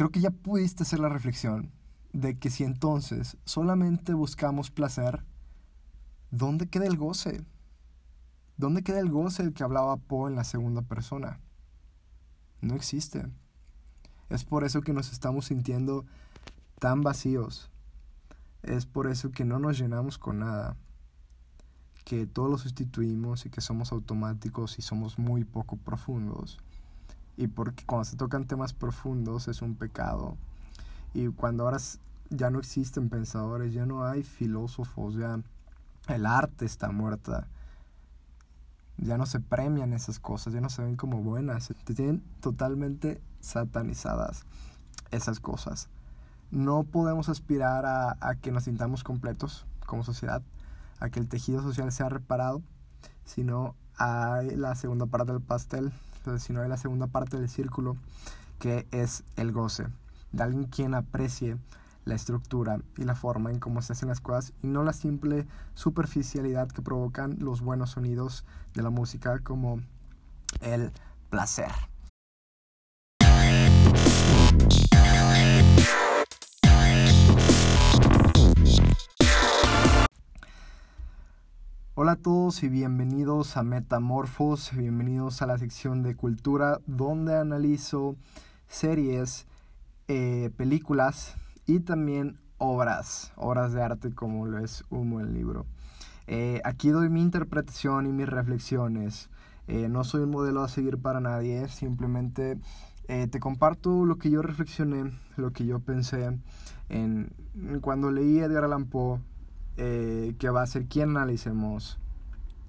creo que ya pudiste hacer la reflexión de que si entonces solamente buscamos placer, ¿dónde queda el goce? ¿Dónde queda el goce del que hablaba Poe en la segunda persona? No existe. Es por eso que nos estamos sintiendo tan vacíos. Es por eso que no nos llenamos con nada. Que todo lo sustituimos y que somos automáticos y somos muy poco profundos. Y porque cuando se tocan temas profundos es un pecado. Y cuando ahora ya no existen pensadores, ya no hay filósofos, ya el arte está muerta. Ya no se premian esas cosas, ya no se ven como buenas. Te tienen totalmente satanizadas esas cosas. No podemos aspirar a, a que nos sintamos completos como sociedad, a que el tejido social sea reparado, sino a la segunda parte del pastel, sino a la segunda parte del círculo, que es el goce, de alguien quien aprecie la estructura y la forma en cómo se hacen las cosas y no la simple superficialidad que provocan los buenos sonidos de la música como el placer. Hola a todos y bienvenidos a Metamorfos, bienvenidos a la sección de cultura donde analizo series, eh, películas y también obras, obras de arte como lo es Humo el libro. Eh, aquí doy mi interpretación y mis reflexiones. Eh, no soy un modelo a seguir para nadie, simplemente te comparto lo que yo reflexioné, lo que yo pensé en, cuando leí Edgar Allan Poe eh, que va a ser quien analicemos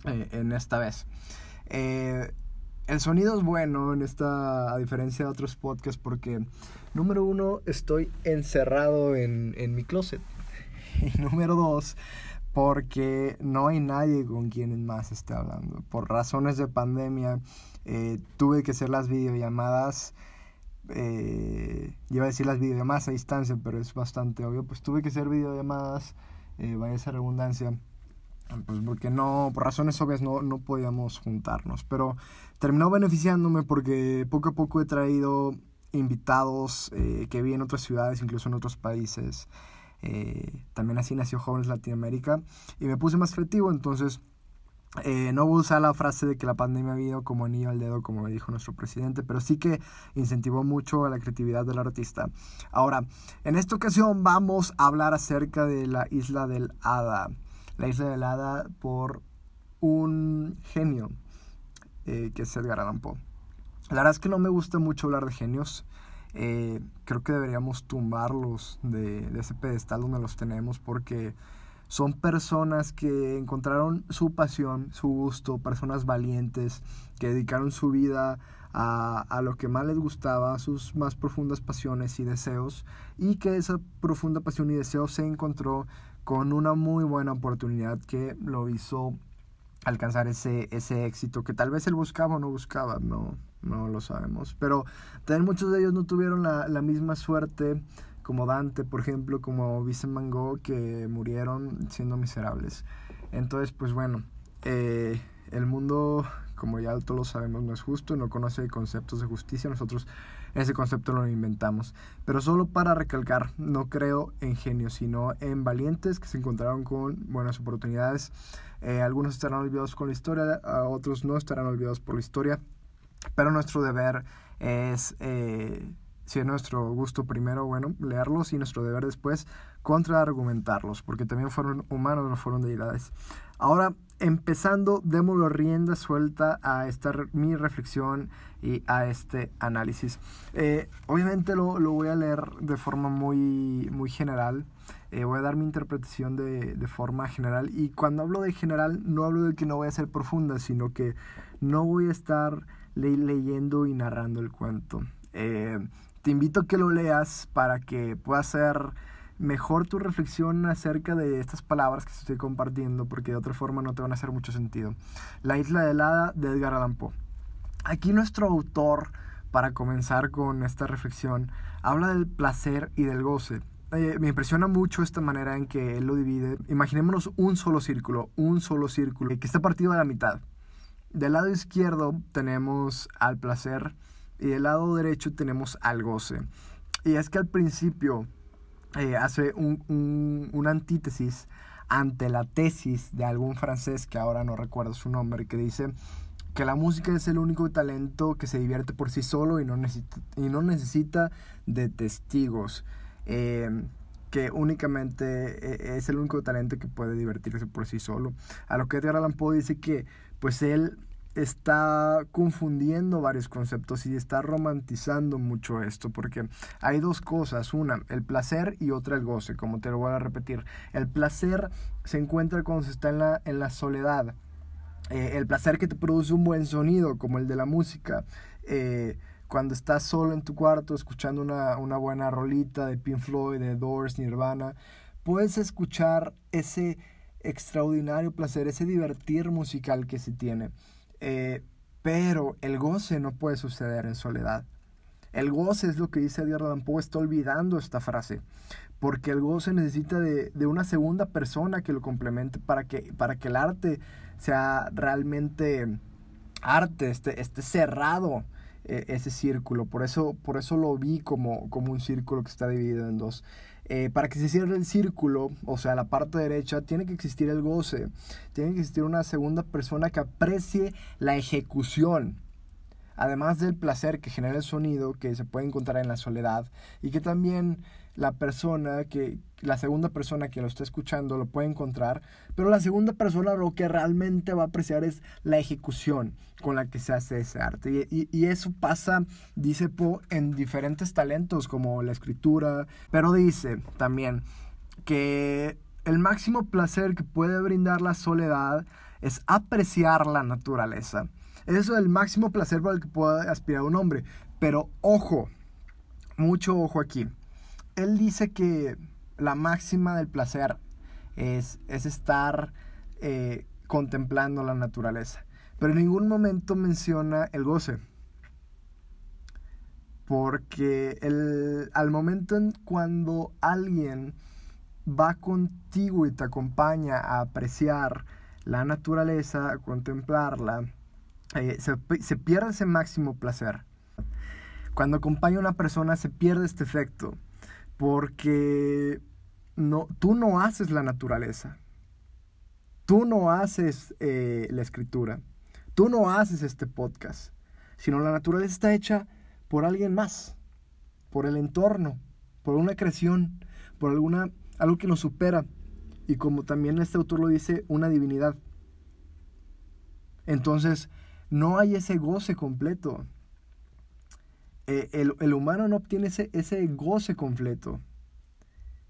eh, en esta vez. Eh, el sonido es bueno en esta, a diferencia de otros podcasts, porque número uno, estoy encerrado en, en mi closet. Y número dos, porque no hay nadie con quien más esté hablando. Por razones de pandemia, tuve que hacer las videollamadas. Eh, iba a decir las videollamadas a distancia, pero es bastante obvio. Pues tuve que hacer videollamadas eh, vaya esa redundancia, pues porque no, por razones obvias no, no podíamos juntarnos, pero terminó beneficiándome porque poco a poco he traído invitados eh, que vi en otras ciudades, incluso en otros países. Eh, también así nació Jóvenes Latinoamérica y me puse más creativo, entonces eh, no voy a usar la frase de que la pandemia ha habido como anillo al dedo, como dijo nuestro presidente, pero sí que incentivó mucho la creatividad del artista. Ahora, en esta ocasión vamos a hablar acerca de la isla del Hada. La isla del Hada por un genio, eh, que es Edgar Allan Poe. La verdad es que no me gusta mucho hablar de genios. Eh, creo que deberíamos tumbarlos de ese pedestal donde los tenemos porque son personas que encontraron su pasión, su gusto, personas valientes, que dedicaron su vida a, a, lo que más les gustaba, a sus más profundas pasiones y deseos, y que esa profunda pasión y deseo se encontró con una muy buena oportunidad que lo hizo alcanzar ese, ese éxito que tal vez él buscaba o no buscaba, no, no lo sabemos. Pero también muchos de ellos no tuvieron la, la misma suerte como Dante, por ejemplo, como Vincent Van Gogh, que murieron siendo miserables. Entonces, pues bueno, eh, el mundo, como ya todos lo sabemos, no es justo, no conoce conceptos de justicia, nosotros ese concepto lo inventamos. Pero solo para recalcar, no creo en genios, sino en valientes que se encontraron con buenas oportunidades. Eh, algunos estarán olvidados con la historia, otros no estarán olvidados por la historia, pero nuestro deber es... Eh, si es nuestro gusto primero, bueno, leerlos y nuestro deber después contraargumentarlos, porque también fueron humanos, no fueron deidades. Ahora, empezando, démoslo rienda suelta a esta mi reflexión y a este análisis. Eh, obviamente lo, lo, voy a leer de forma muy, muy general. Eh, voy a dar mi interpretación de, de, forma general. Y cuando hablo de general, no hablo de que no voy a ser profunda, sino que no voy a estar le leyendo y narrando el cuento. Eh, te invito a que lo leas para que puedas hacer mejor tu reflexión acerca de estas palabras que estoy compartiendo, porque de otra forma no te van a hacer mucho sentido. La isla helada de Edgar Allan Poe. Aquí nuestro autor, para comenzar con esta reflexión, habla del placer y del goce. Eh, me impresiona mucho esta manera en que él lo divide. Imaginémonos un solo círculo, un solo círculo que está partido a la mitad. Del lado izquierdo tenemos al placer y del lado derecho tenemos al goce. Y es que al principio eh, hace un, un, una antítesis ante la tesis de algún francés que ahora no recuerdo su nombre, que dice que la música es el único talento que se divierte por sí solo y no necesita, y no necesita de testigos. Eh, que únicamente eh, es el único talento que puede divertirse por sí solo. A lo que Edgar Allan Poe dice que pues él está confundiendo varios conceptos y está romantizando mucho esto, porque hay dos cosas, una, el placer y otra el goce, como te lo voy a repetir. El placer se encuentra cuando se está en la, en la soledad. Eh, el placer que te produce un buen sonido, como el de la música. Eh, cuando estás solo en tu cuarto escuchando una, una buena rolita de Pink Floyd, de Doors, Nirvana, puedes escuchar ese extraordinario placer, ese divertir musical que se tiene. Eh, pero el goce no puede suceder en soledad. El goce es lo que dice Edgar Allan está olvidando esta frase, porque el goce necesita de, de, una segunda persona que lo complemente para que, para que el arte sea realmente arte, esté, esté cerrado eh, ese círculo. Por eso, por eso lo vi como, como un círculo que está dividido en dos. Eh, para que se cierre el círculo, o sea, la parte derecha, tiene que existir el goce, tiene que existir una segunda persona que aprecie la ejecución, además del placer que genera el sonido que se puede encontrar en la soledad y que también la persona que la segunda persona que lo está escuchando lo puede encontrar, pero la segunda persona lo que realmente va a apreciar es la ejecución con la que se hace ese arte. Y, y, eso pasa, dice Poe, en diferentes talentos como la escritura, pero dice también que el máximo placer que puede brindar la soledad es apreciar la naturaleza. Eso es el máximo placer para el que puede aspirar un hombre. Pero ojo, mucho ojo aquí él dice que la máxima del placer es, es estar eh, contemplando la naturaleza, pero en ningún momento menciona el goce. Porque el, al momento en cuando alguien va contigo y te acompaña a apreciar la naturaleza, a contemplarla, eh, se, pierde ese máximo placer. Cuando acompaña a una persona se pierde este efecto porque no, tú no haces la naturaleza, tú no haces eh, la escritura, tú no haces este podcast, sino la naturaleza está hecha por alguien más, por el entorno, por una creación, por alguna, algo que nos supera, y como también este autor lo dice, una divinidad. Entonces, no hay ese goce completo. Eh, el, humano no obtiene ese, ese goce completo.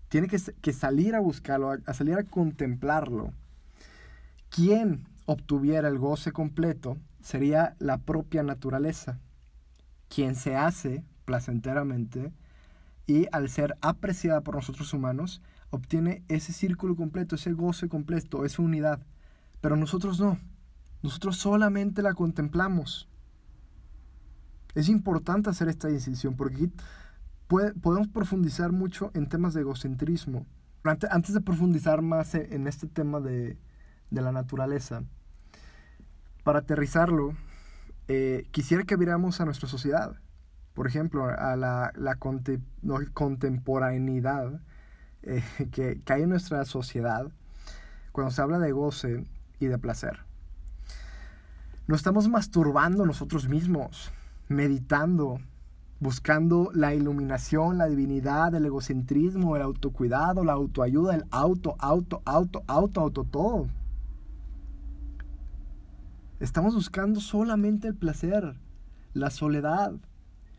Tiene que, que salir a buscarlo, a, salir a contemplarlo. Quien obtuviera el goce completo sería la propia naturaleza, quien se hace placenteramente y al ser apreciada por nosotros humanos, obtiene ese círculo completo, ese goce completo, esa unidad. Pero nosotros no. Nosotros solamente la contemplamos. Es importante hacer esta decisión porque podemos profundizar mucho en temas de egocentrismo. Antes, de profundizar más e, en este tema de, la naturaleza, para aterrizarlo, eh, quisiera que viéramos a nuestra sociedad. Por ejemplo, a la, la contemporaneidad eh, que, que hay en nuestra sociedad cuando se habla de goce y de placer. Nos estamos masturbando nosotros mismos meditando, buscando la iluminación, la divinidad, el egocentrismo, el autocuidado, la autoayuda, el auto, auto, auto, auto, auto, todo. Estamos buscando solamente el placer, la soledad.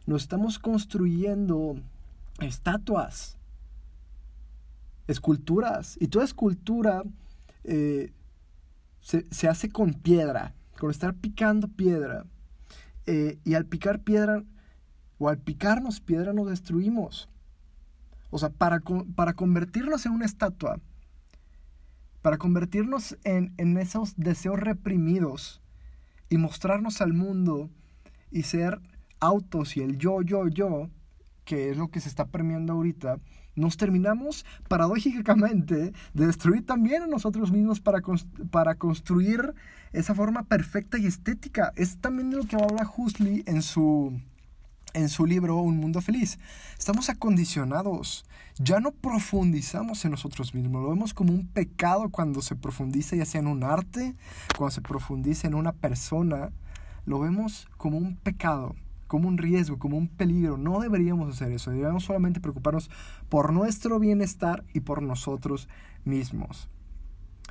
Nos estamos construyendo estatuas, esculturas. Y toda escultura eh, se, se hace con piedra, con estar picando piedra. Eh, y al picar piedra, o al picarnos piedra, nos destruimos. O sea, para, para convertirnos en una estatua, para convertirnos en, en esos deseos reprimidos y mostrarnos al mundo y ser autos y el yo, yo, yo, que es lo que se está premiando ahorita, nos terminamos paradójicamente de destruir también a nosotros mismos para, para construir esa forma perfecta y estética. Es también de lo que habla Huxley en su, en su libro Un Mundo Feliz. Estamos acondicionados, ya no profundizamos en nosotros mismos, lo vemos como un pecado cuando se profundiza ya sea en un arte, cuando se profundiza en una persona, lo vemos como un pecado, como un riesgo, como un peligro. No deberíamos hacer eso, deberíamos solamente preocuparnos por nuestro bienestar y por nosotros mismos.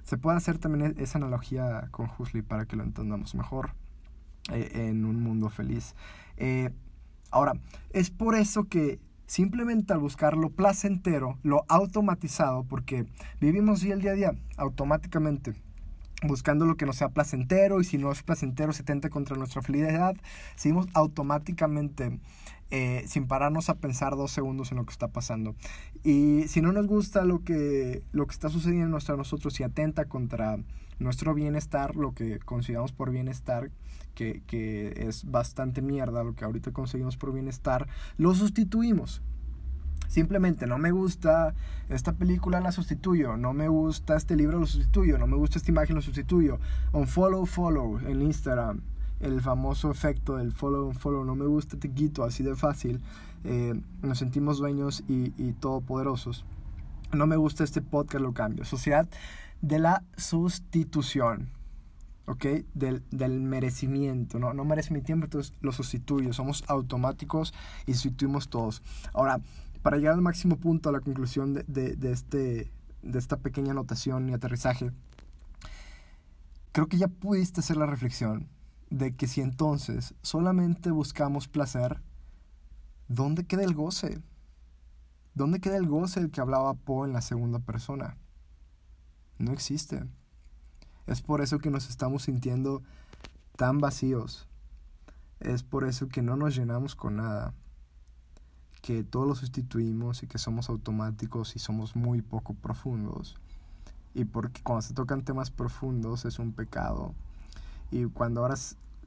Se puede hacer también esa analogía con Huxley para que lo entendamos mejor eh, en un mundo feliz. Eh, Ahora, es por eso que simplemente al buscar lo placentero, lo automatizado, porque vivimos el día a día automáticamente, buscando lo que nos sea placentero y si no es placentero se tenta contra nuestra felicidad, seguimos automáticamente eh, sin pararnos a pensar dos segundos en lo que está pasando. Y si no nos gusta lo que, lo que está sucediendo a nosotros y atenta contra nuestro bienestar, lo que consideramos por bienestar, que, que es bastante mierda lo que ahorita conseguimos por bienestar, lo sustituimos. Simplemente no me gusta esta película, la sustituyo. No me gusta este libro, lo sustituyo. No me gusta esta imagen, lo sustituyo. On follow, follow en Instagram. El famoso efecto del follow, follow. No me gusta, te quito, así de fácil. Eh, nos sentimos dueños y, y todopoderosos. No me gusta este podcast, lo cambio. Sociedad de la sustitución. ¿ok? Del, del, merecimiento, ¿no? No merece mi tiempo, entonces lo sustituyo. Somos automáticos y sustituimos todos. Ahora, para llegar al máximo punto, a la conclusión de, de, de, este, de esta pequeña anotación y aterrizaje, creo que ya pudiste hacer la reflexión de que si entonces solamente buscamos placer, ¿dónde queda el goce? ¿Dónde queda el goce del que hablaba Poe en la segunda persona? No existe. Es por eso que nos estamos sintiendo tan vacíos. Es por eso que no nos llenamos con nada. Que todo lo sustituimos y que somos automáticos y somos muy poco profundos. Y porque cuando se tocan temas profundos es un pecado. Y cuando ahora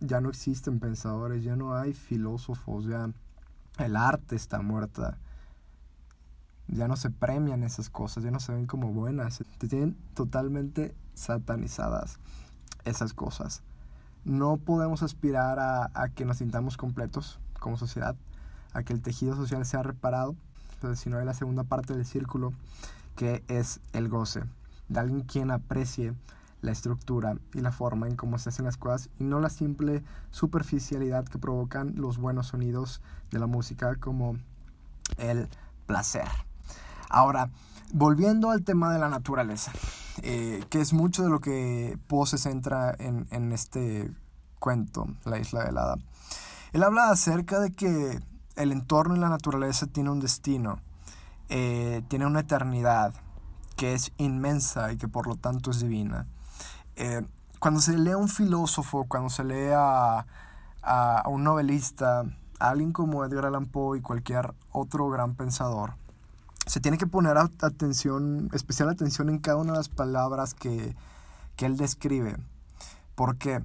ya no existen pensadores, ya no hay filósofos, ya el arte está muerta ya no se premian esas cosas, ya no se ven como buenas, te tienen totalmente satanizadas esas cosas. No podemos aspirar a, a, que nos sintamos completos como sociedad, a que el tejido social sea reparado, entonces si no hay la segunda parte del círculo, que es el goce, de alguien quien aprecie la estructura y la forma en cómo se hacen las cosas y no la simple superficialidad que provocan los buenos sonidos de la música como el placer. Ahora, volviendo al tema de la naturaleza, eh, que es mucho de lo que Poe se centra en, este cuento, La isla helada. Él habla acerca de que el entorno y la naturaleza tiene un destino, eh, tiene una eternidad que es inmensa y que por lo tanto es divina. Eh, cuando se lee a un filósofo, cuando se lee a, a, un novelista, a alguien como Edgar Allan Poe y cualquier otro gran pensador, se tiene que poner atención, especial atención en cada una de las palabras que, que él describe. Porque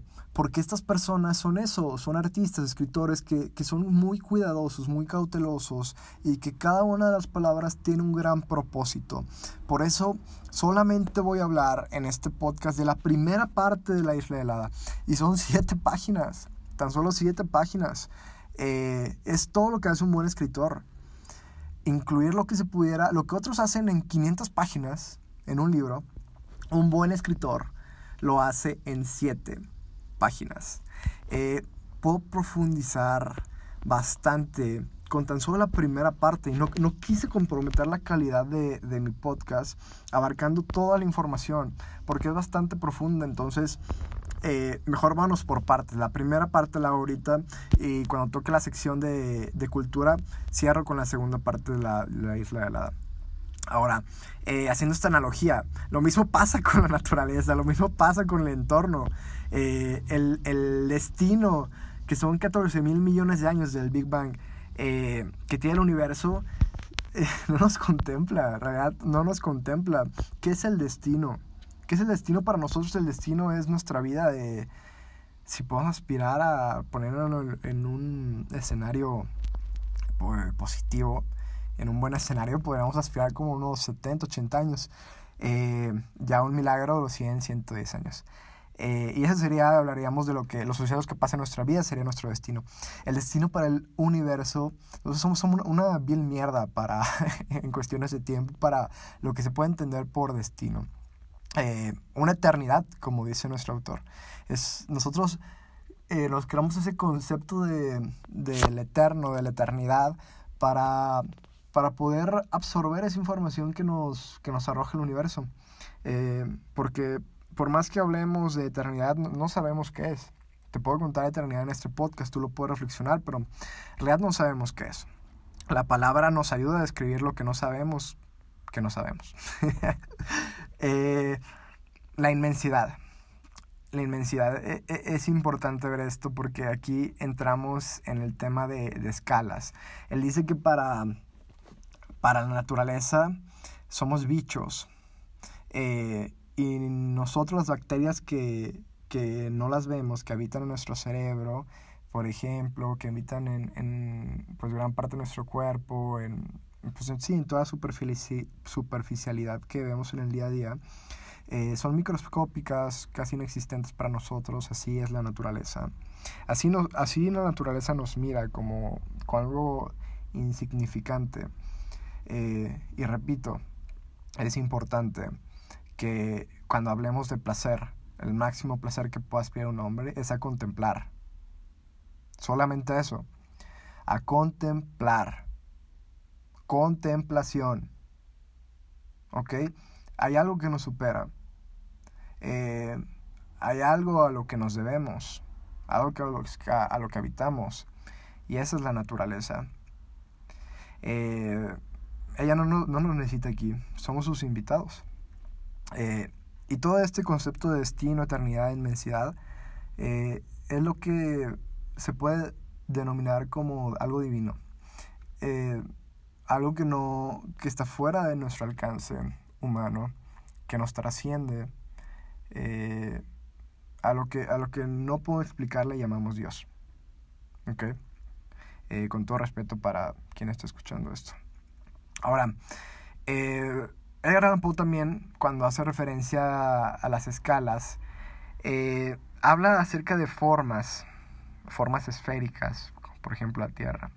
estas personas son eso, son artistas, escritores que, que, son muy cuidadosos, muy cautelosos y que cada una de las palabras tiene un gran propósito. Por eso solamente voy a hablar en este podcast de la primera parte de la isla helada y son siete páginas, tan solo siete páginas. Eh, es todo lo que hace un buen escritor incluir lo que se pudiera, lo que otros hacen en 500 páginas en un libro, un buen escritor lo hace en 7 páginas. Eh, puedo profundizar bastante con tan solo la primera parte y no, no quise comprometer la calidad de, de, mi podcast abarcando toda la información porque es bastante profunda entonces eh, mejor vamos por partes. La primera parte la ahorita y cuando toque la sección de, de cultura cierro con la segunda parte de la, la isla helada. Ahora, eh, haciendo esta analogía, lo mismo pasa con la naturaleza, lo mismo pasa con el entorno. Eh, el, el, destino, que son 14 mil millones de años del Big Bang, eh, que tiene el universo, eh, no nos contempla, no nos contempla. ¿Qué es el destino? ¿Qué es el destino para nosotros? El destino es nuestra vida de... Si podemos aspirar a ponerlo en un escenario positivo, en un buen escenario, podríamos aspirar como unos 70, 80 años. Ya un milagro los 100, 110 años. Eh, y eso sería, hablaríamos de lo que los sucesos que pasan en nuestra vida, sería nuestro destino. El destino para el universo, nosotros somos, somos una vil mierda para, en cuestiones de tiempo, para lo que se puede entender por destino. Eh, una eternidad, como dice nuestro autor. Es, nosotros eh, nos creamos ese concepto de, del eterno, de la eternidad, para, para poder absorber esa información que nos, que nos arroja el universo. Eh, porque por más que hablemos de eternidad, no, sabemos qué es. Te puedo contar eternidad en este podcast, tú lo puedes reflexionar, pero en realidad no sabemos qué es. La palabra nos ayuda a describir lo que no sabemos, que no sabemos. Eh, la inmensidad. La inmensidad. E, e, es importante ver esto porque aquí entramos en el tema de, escalas. Él dice que para, para la naturaleza somos bichos. Eh, y nosotros las bacterias que, que no las vemos, que habitan en nuestro cerebro, por ejemplo, que habitan en, en pues, gran parte de nuestro cuerpo, en, pues, sí, en toda superficialidad que vemos en el día a día, eh, son microscópicas, casi inexistentes para nosotros, así es la naturaleza. Así, no, así la naturaleza nos mira como, como algo insignificante. Eh, y repito, es importante que cuando hablemos de placer, el máximo placer que pueda aspirar un hombre es a contemplar. Solamente eso. A contemplar. Contemplación. ¿Ok? Hay algo que nos supera. Eh, hay algo a lo que nos debemos. Algo que, a, lo que habitamos. Y esa es la naturaleza. Eh, ella no, no, no nos necesita aquí. Somos sus invitados. Eh, y todo este concepto de destino, eternidad, inmensidad, eh, es lo que se puede denominar como algo divino. Eh, algo que no que está fuera de nuestro alcance humano que nos trasciende a lo que a lo que no puedo explicar le llamamos Dios con todo respeto para quien está escuchando esto ahora Edgar Allan Poe también, cuando hace referencia a las escalas, eh, habla acerca de formas, formas esféricas, por ejemplo la Tierra,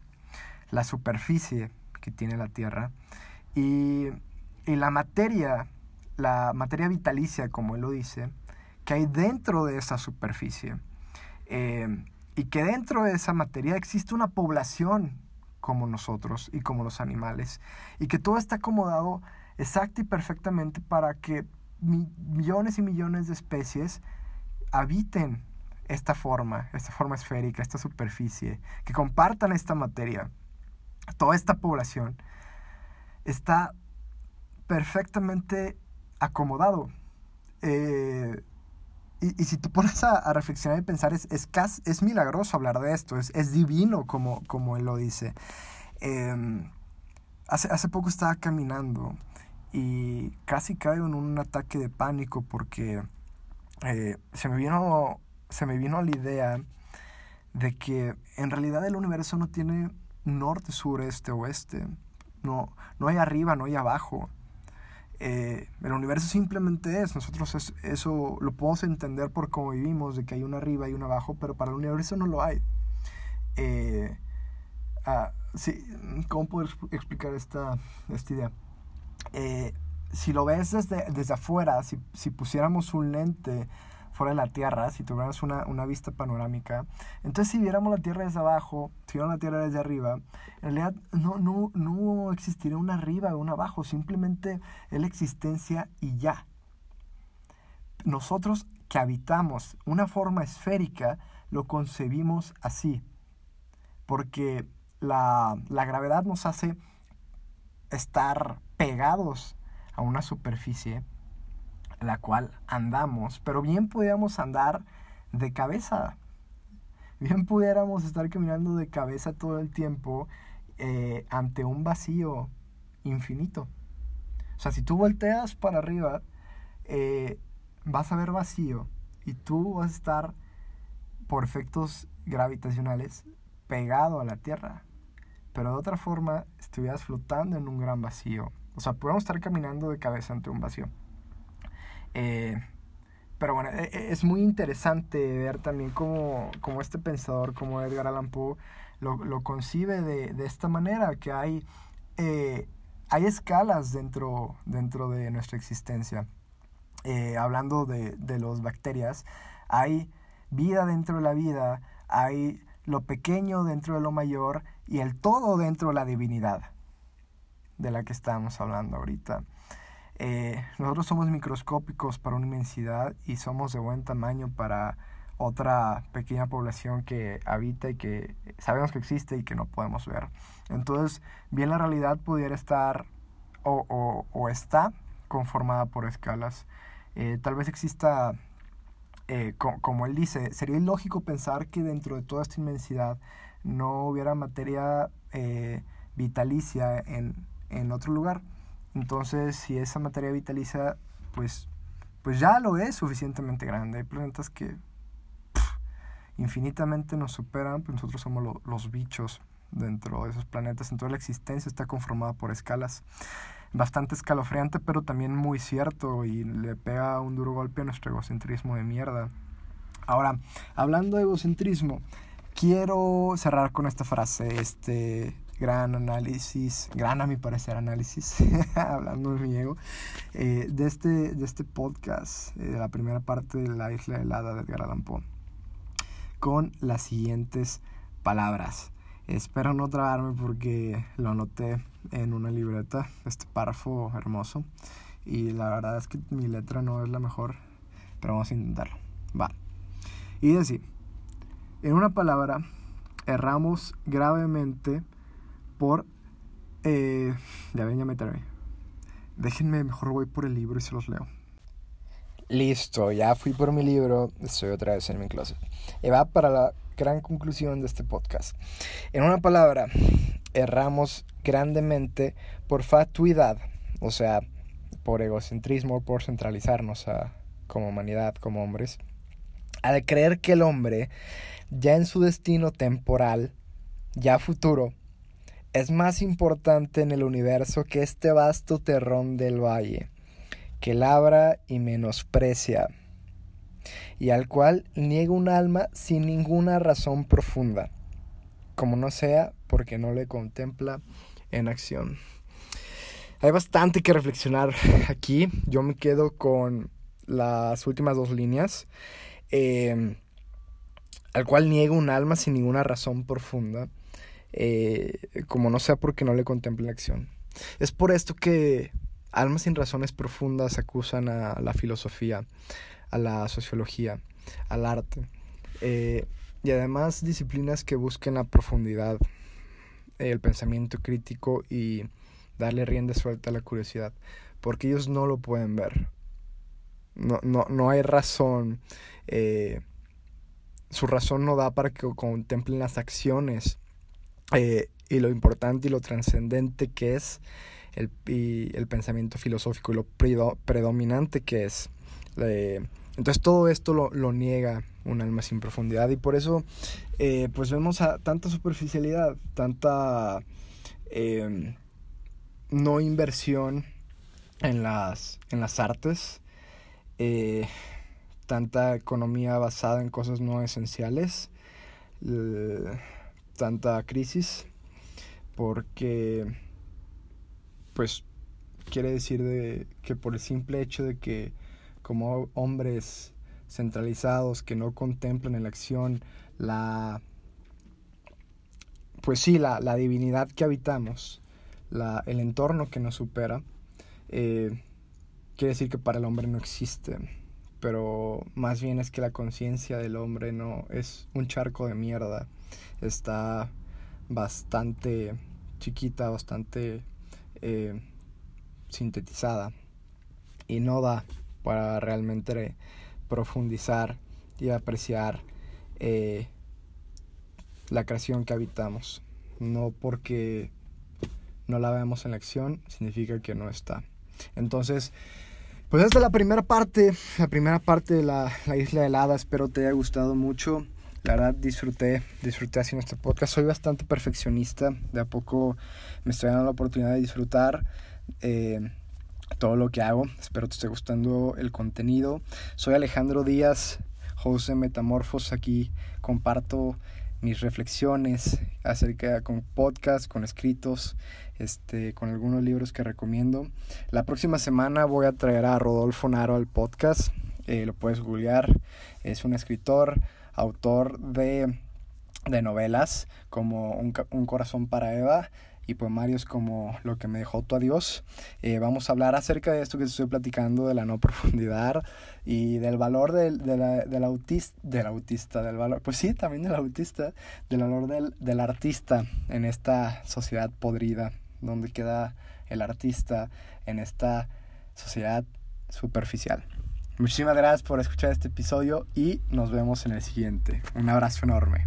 la superficie que tiene la Tierra y, la materia, la materia vitalicia, como él lo dice, que hay dentro de esa superficie. Eh, y que dentro de esa materia existe una población como nosotros y como los animales, y que todo está acomodado exacta y perfectamente para que millones y millones de especies habiten esta forma, esta forma esférica, esta superficie, que compartan esta materia. Toda esta población está perfectamente acomodado. Eh, y, si te pones a, reflexionar y pensar, es, es, es, milagroso hablar de esto, es, es divino como, como él lo dice. Em, hace, hace poco estaba caminando y casi caigo en un ataque de pánico porque eh, se, me vino, se me vino la idea de que en realidad el universo no tiene norte, sur, este, oeste. No, no hay arriba, no hay abajo. Eh, el universo simplemente es. Nosotros eso lo podemos entender por cómo vivimos, de que hay un arriba y un abajo, pero para el universo no lo hay. Eh, ah, sí, ¿Cómo puedo explicar esta, esta idea? Eh, si lo ves desde, desde afuera, si, si, pusiéramos un lente fuera de la Tierra, si tuviéramos una, una, vista panorámica, entonces si viéramos la Tierra desde abajo, si viéramos la Tierra desde arriba, en realidad no, no, no existiría un arriba o un abajo, simplemente la existencia y ya. Nosotros que habitamos una forma esférica, lo concebimos así, porque la, la gravedad nos hace estar pegados a una superficie la cual andamos, pero bien pudiéramos andar de cabeza. Bien pudiéramos estar caminando de cabeza todo el tiempo eh, ante un vacío infinito. O sea, si tú volteas para arriba, eh, vas a ver vacío y tú vas a estar por efectos gravitacionales pegado a la Tierra. Pero de otra forma, estuvieras flotando en un gran vacío o sea, podemos estar caminando de cabeza ante un vacío. Eh, pero bueno, e, e, es muy interesante ver también cómo, cómo este pensador, como Edgar Allan Poe, lo, lo concibe de, de, esta manera, que hay, eh, hay escalas dentro, dentro de nuestra existencia. Eh, hablando de, de las bacterias, hay vida dentro de la vida, hay lo pequeño dentro de lo mayor y el todo dentro de la divinidad de la que estamos hablando ahorita. Eh, nosotros somos microscópicos para una inmensidad y somos de buen tamaño para otra pequeña población que habita y que sabemos que existe y que no podemos ver. Entonces, bien la realidad pudiera estar o, o, está conformada por escalas. Eh, tal vez exista, eh, como él dice, sería ilógico pensar que dentro de toda esta inmensidad no hubiera materia vitalicia en, en otro lugar. Entonces, si esa materia vitaliza, pues, pues ya lo es suficientemente grande. Hay planetas que infinitamente nos superan, pues nosotros somos los bichos dentro de esos planetas. Entonces la existencia está conformada por escalas. Bastante escalofriante, pero también muy cierto y le pega un duro golpe a nuestro egocentrismo de mierda. Ahora, hablando de egocentrismo, quiero cerrar con esta frase. Este, gran análisis, gran a mi parecer análisis, hablando de mi ego, eh, de, este, de este podcast, eh, de la primera parte de la isla helada de Edgar Allan Poe, con las siguientes palabras. Espero no trabarme porque lo anoté en una libreta, este párrafo hermoso, y la verdad es que mi letra no es la mejor, pero vamos a intentarlo. Va. Y decir, en una palabra, erramos gravemente por... Eh, ya ven, ya me Déjenme, mejor voy por el libro y se los leo. Listo, ya fui por mi libro, estoy otra vez en mi closet. Y va para la gran conclusión de este podcast. En una palabra, erramos grandemente por fatuidad, o sea, por egocentrismo, por centralizarnos a, como humanidad, como hombres, al creer que el hombre, ya en su destino temporal, ya futuro, es más importante en el universo que este vasto terrón del valle, que labra y menosprecia, y al cual niega un alma sin ninguna razón profunda, como no sea porque no le contempla en acción. Hay bastante que reflexionar aquí, yo me quedo con las últimas dos líneas. Eh, al cual niega un alma sin ninguna razón profunda eh, como no sea porque no le contempla la acción. Es por esto que almas sin razones profundas acusan a la filosofía, a la sociología, al arte, eh, y además disciplinas que busquen la profundidad, el pensamiento crítico y darle rienda suelta a la curiosidad, porque ellos no lo pueden ver. No, no, no hay razón. Eh, su razón no da para que contemplen las acciones eh, y lo importante y lo trascendente que es el, y el pensamiento filosófico y lo predominante que es. Eh, entonces todo esto lo, lo, niega un alma sin profundidad y por eso eh, pues vemos tanta superficialidad, tanta no inversión en las, en las artes, tanta economía basada en cosas no esenciales tanta crisis porque pues quiere decir de que por el simple hecho de que como hombres centralizados que no contemplan en la acción la pues sí la, la divinidad que habitamos la, el entorno que nos supera eh, quiere decir que para el hombre no existe pero más bien es que la conciencia del hombre no es un charco de mierda está bastante chiquita, bastante eh, sintetizada y no da para realmente profundizar y apreciar eh, la creación que habitamos. No porque no la veamos en la acción, significa que no está. Entonces, pues esta es la primera parte, la primera parte de la, la isla helada. Espero te haya gustado mucho. La verdad disfruté, disfruté haciendo este podcast. Soy bastante perfeccionista. De a poco me estoy dando la oportunidad de disfrutar. Eh, todo lo que hago. Espero te esté gustando el contenido. Soy Alejandro Díaz, José Metamorfos. Aquí comparto mis reflexiones acerca con podcast, con escritos, este, con algunos libros que recomiendo. La próxima semana voy a traer a Rodolfo Naro al podcast. Eh, lo puedes googlear. Es un escritor, autor de, de novelas como un, un corazón para Eva y poemarios como Lo que me dejó tu adiós. Eh, vamos a hablar acerca de esto que estoy platicando, de la no profundidad y del valor del, del, autista, del autista, del valor, pues sí, también del autista, del valor del, del artista en esta sociedad podrida, donde queda el artista en esta sociedad superficial. Muchísimas gracias por escuchar este episodio y nos vemos en el siguiente. Un abrazo enorme.